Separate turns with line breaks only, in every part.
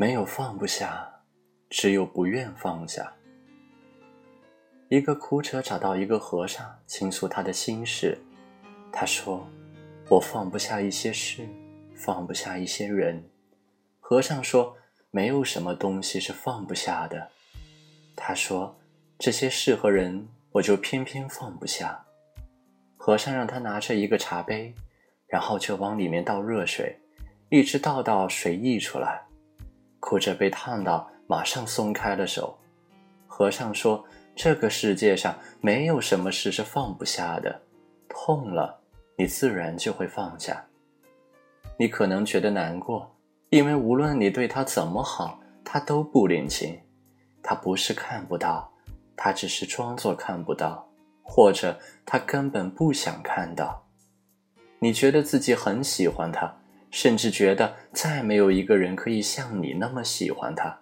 没有放不下，只有不愿放下。一个哭者找到一个和尚倾诉他的心事，他说：“我放不下一些事，放不下一些人。”和尚说：“没有什么东西是放不下的。”他说：“这些事和人，我就偏偏放不下。”和尚让他拿着一个茶杯，然后就往里面倒热水，一直倒到水溢出来。哭着被烫到，马上松开了手。和尚说。这个世界上没有什么事是放不下的，痛了，你自然就会放下。你可能觉得难过，因为无论你对他怎么好，他都不领情。他不是看不到，他只是装作看不到，或者他根本不想看到。你觉得自己很喜欢他，甚至觉得再没有一个人可以像你那么喜欢他。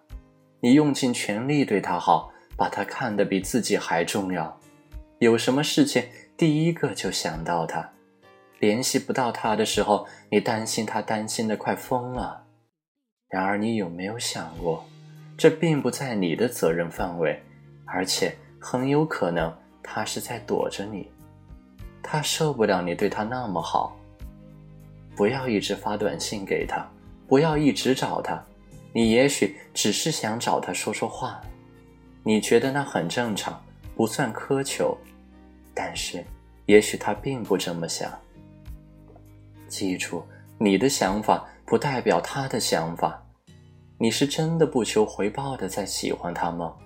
你用尽全力对他好。把他看得比自己还重要，有什么事情第一个就想到他，联系不到他的时候，你担心他担心的快疯了。然而你有没有想过，这并不在你的责任范围，而且很有可能他是在躲着你，他受不了你对他那么好。不要一直发短信给他，不要一直找他，你也许只是想找他说说话。你觉得那很正常，不算苛求，但是，也许他并不这么想。记住，你的想法不代表他的想法。你是真的不求回报的在喜欢他吗？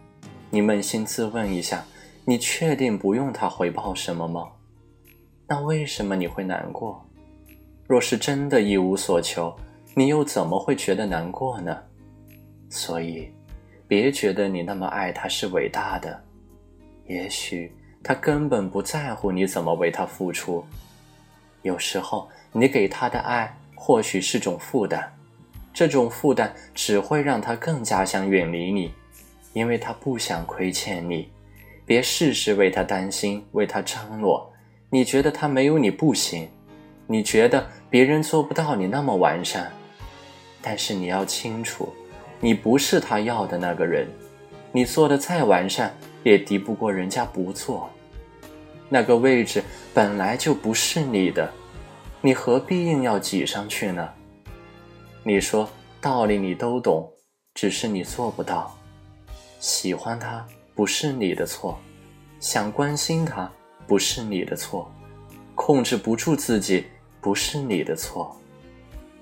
你扪心自问一下，你确定不用他回报什么吗？那为什么你会难过？若是真的一无所求，你又怎么会觉得难过呢？所以。别觉得你那么爱他是伟大的，也许他根本不在乎你怎么为他付出。有时候你给他的爱或许是种负担，这种负担只会让他更加想远离你，因为他不想亏欠你。别事事为他担心，为他张罗。你觉得他没有你不行，你觉得别人做不到你那么完善，但是你要清楚。你不是他要的那个人，你做的再完善，也敌不过人家不做。那个位置本来就不是你的，你何必硬要挤上去呢？你说道理你都懂，只是你做不到。喜欢他不是你的错，想关心他不是你的错，控制不住自己不是你的错，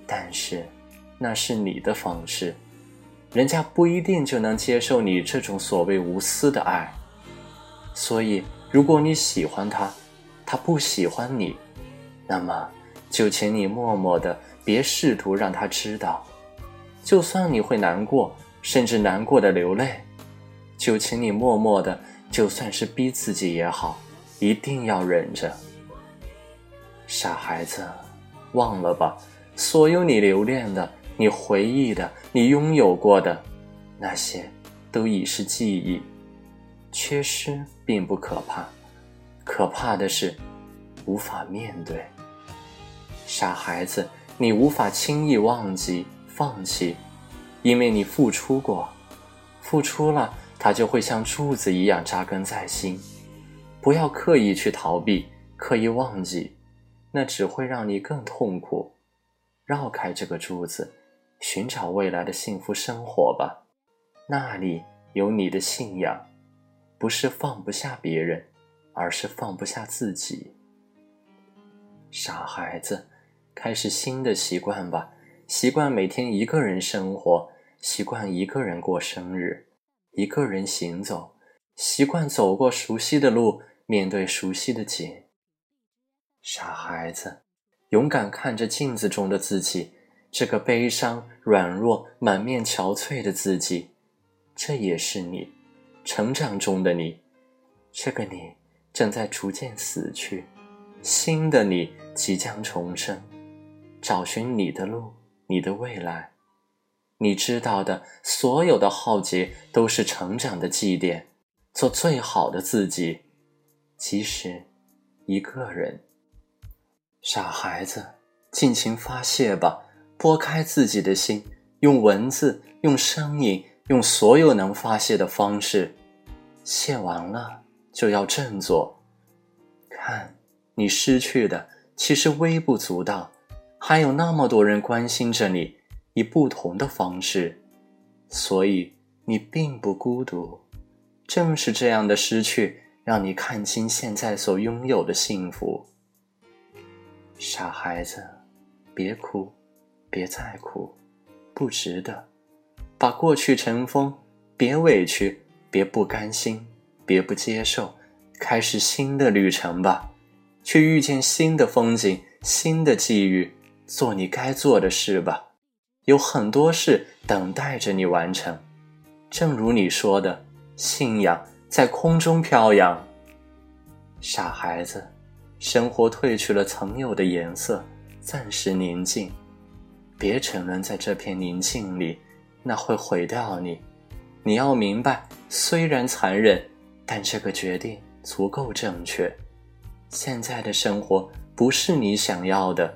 但是那是你的方式。人家不一定就能接受你这种所谓无私的爱，所以如果你喜欢他，他不喜欢你，那么就请你默默的别试图让他知道，就算你会难过，甚至难过的流泪，就请你默默的，就算是逼自己也好，一定要忍着。傻孩子，忘了吧，所有你留恋的。你回忆的，你拥有过的，那些，都已是记忆。缺失并不可怕，可怕的是，无法面对。傻孩子，你无法轻易忘记、放弃，因为你付出过，付出了，它就会像柱子一样扎根在心。不要刻意去逃避，刻意忘记，那只会让你更痛苦。绕开这个柱子。寻找未来的幸福生活吧，那里有你的信仰，不是放不下别人，而是放不下自己。傻孩子，开始新的习惯吧，习惯每天一个人生活，习惯一个人过生日，一个人行走，习惯走过熟悉的路，面对熟悉的景。傻孩子，勇敢看着镜子中的自己。这个悲伤、软弱、满面憔悴的自己，这也是你，成长中的你。这个你正在逐渐死去，新的你即将重生，找寻你的路，你的未来。你知道的，所有的浩劫都是成长的祭奠。做最好的自己，即使一个人。傻孩子，尽情发泄吧。拨开自己的心，用文字，用声音，用所有能发泄的方式，泄完了就要振作。看，你失去的其实微不足道，还有那么多人关心着你，以不同的方式，所以你并不孤独。正是这样的失去，让你看清现在所拥有的幸福。傻孩子，别哭，别再哭。不值得，把过去尘封，别委屈，别不甘心，别不接受，开始新的旅程吧，去遇见新的风景，新的际遇，做你该做的事吧，有很多事等待着你完成。正如你说的，信仰在空中飘扬。傻孩子，生活褪去了曾有的颜色，暂时宁静。别沉沦在这片宁静里，那会毁掉你。你要明白，虽然残忍，但这个决定足够正确。现在的生活不是你想要的，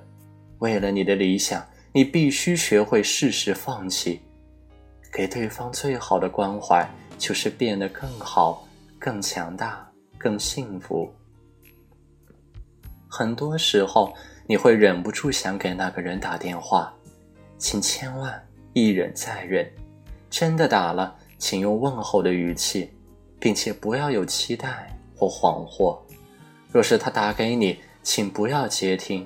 为了你的理想，你必须学会适时放弃。给对方最好的关怀，就是变得更好、更强大、更幸福。很多时候，你会忍不住想给那个人打电话。请千万一忍再忍，真的打了，请用问候的语气，并且不要有期待或恍惚。若是他打给你，请不要接听，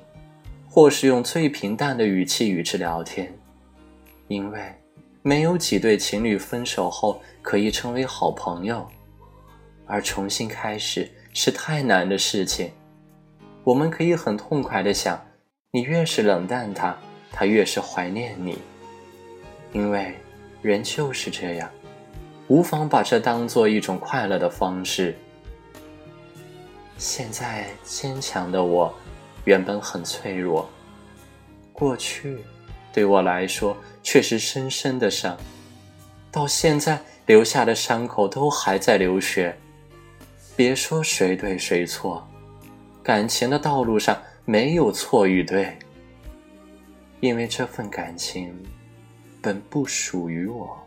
或是用最平淡的语气与之聊天，因为没有几对情侣分手后可以成为好朋友，而重新开始是太难的事情。我们可以很痛快的想，你越是冷淡他。他越是怀念你，因为人就是这样，无妨把这当做一种快乐的方式。现在坚强的我，原本很脆弱，过去对我来说却是深深的伤，到现在留下的伤口都还在流血。别说谁对谁错，感情的道路上没有错与对。因为这份感情本不属于我。